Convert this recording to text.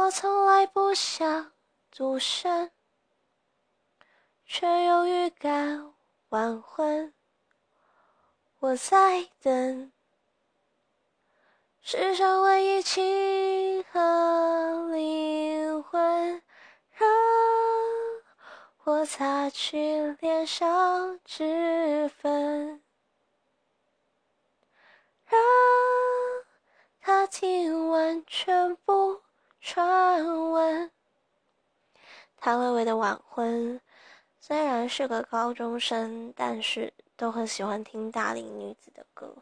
我从来不想独身，却有预感晚婚。我在等世上唯一契合灵魂，让我擦去脸上脂粉，让他听完全部传闻。谭维维的晚婚虽然是个高中生，但是都很喜欢听大龄女子的歌。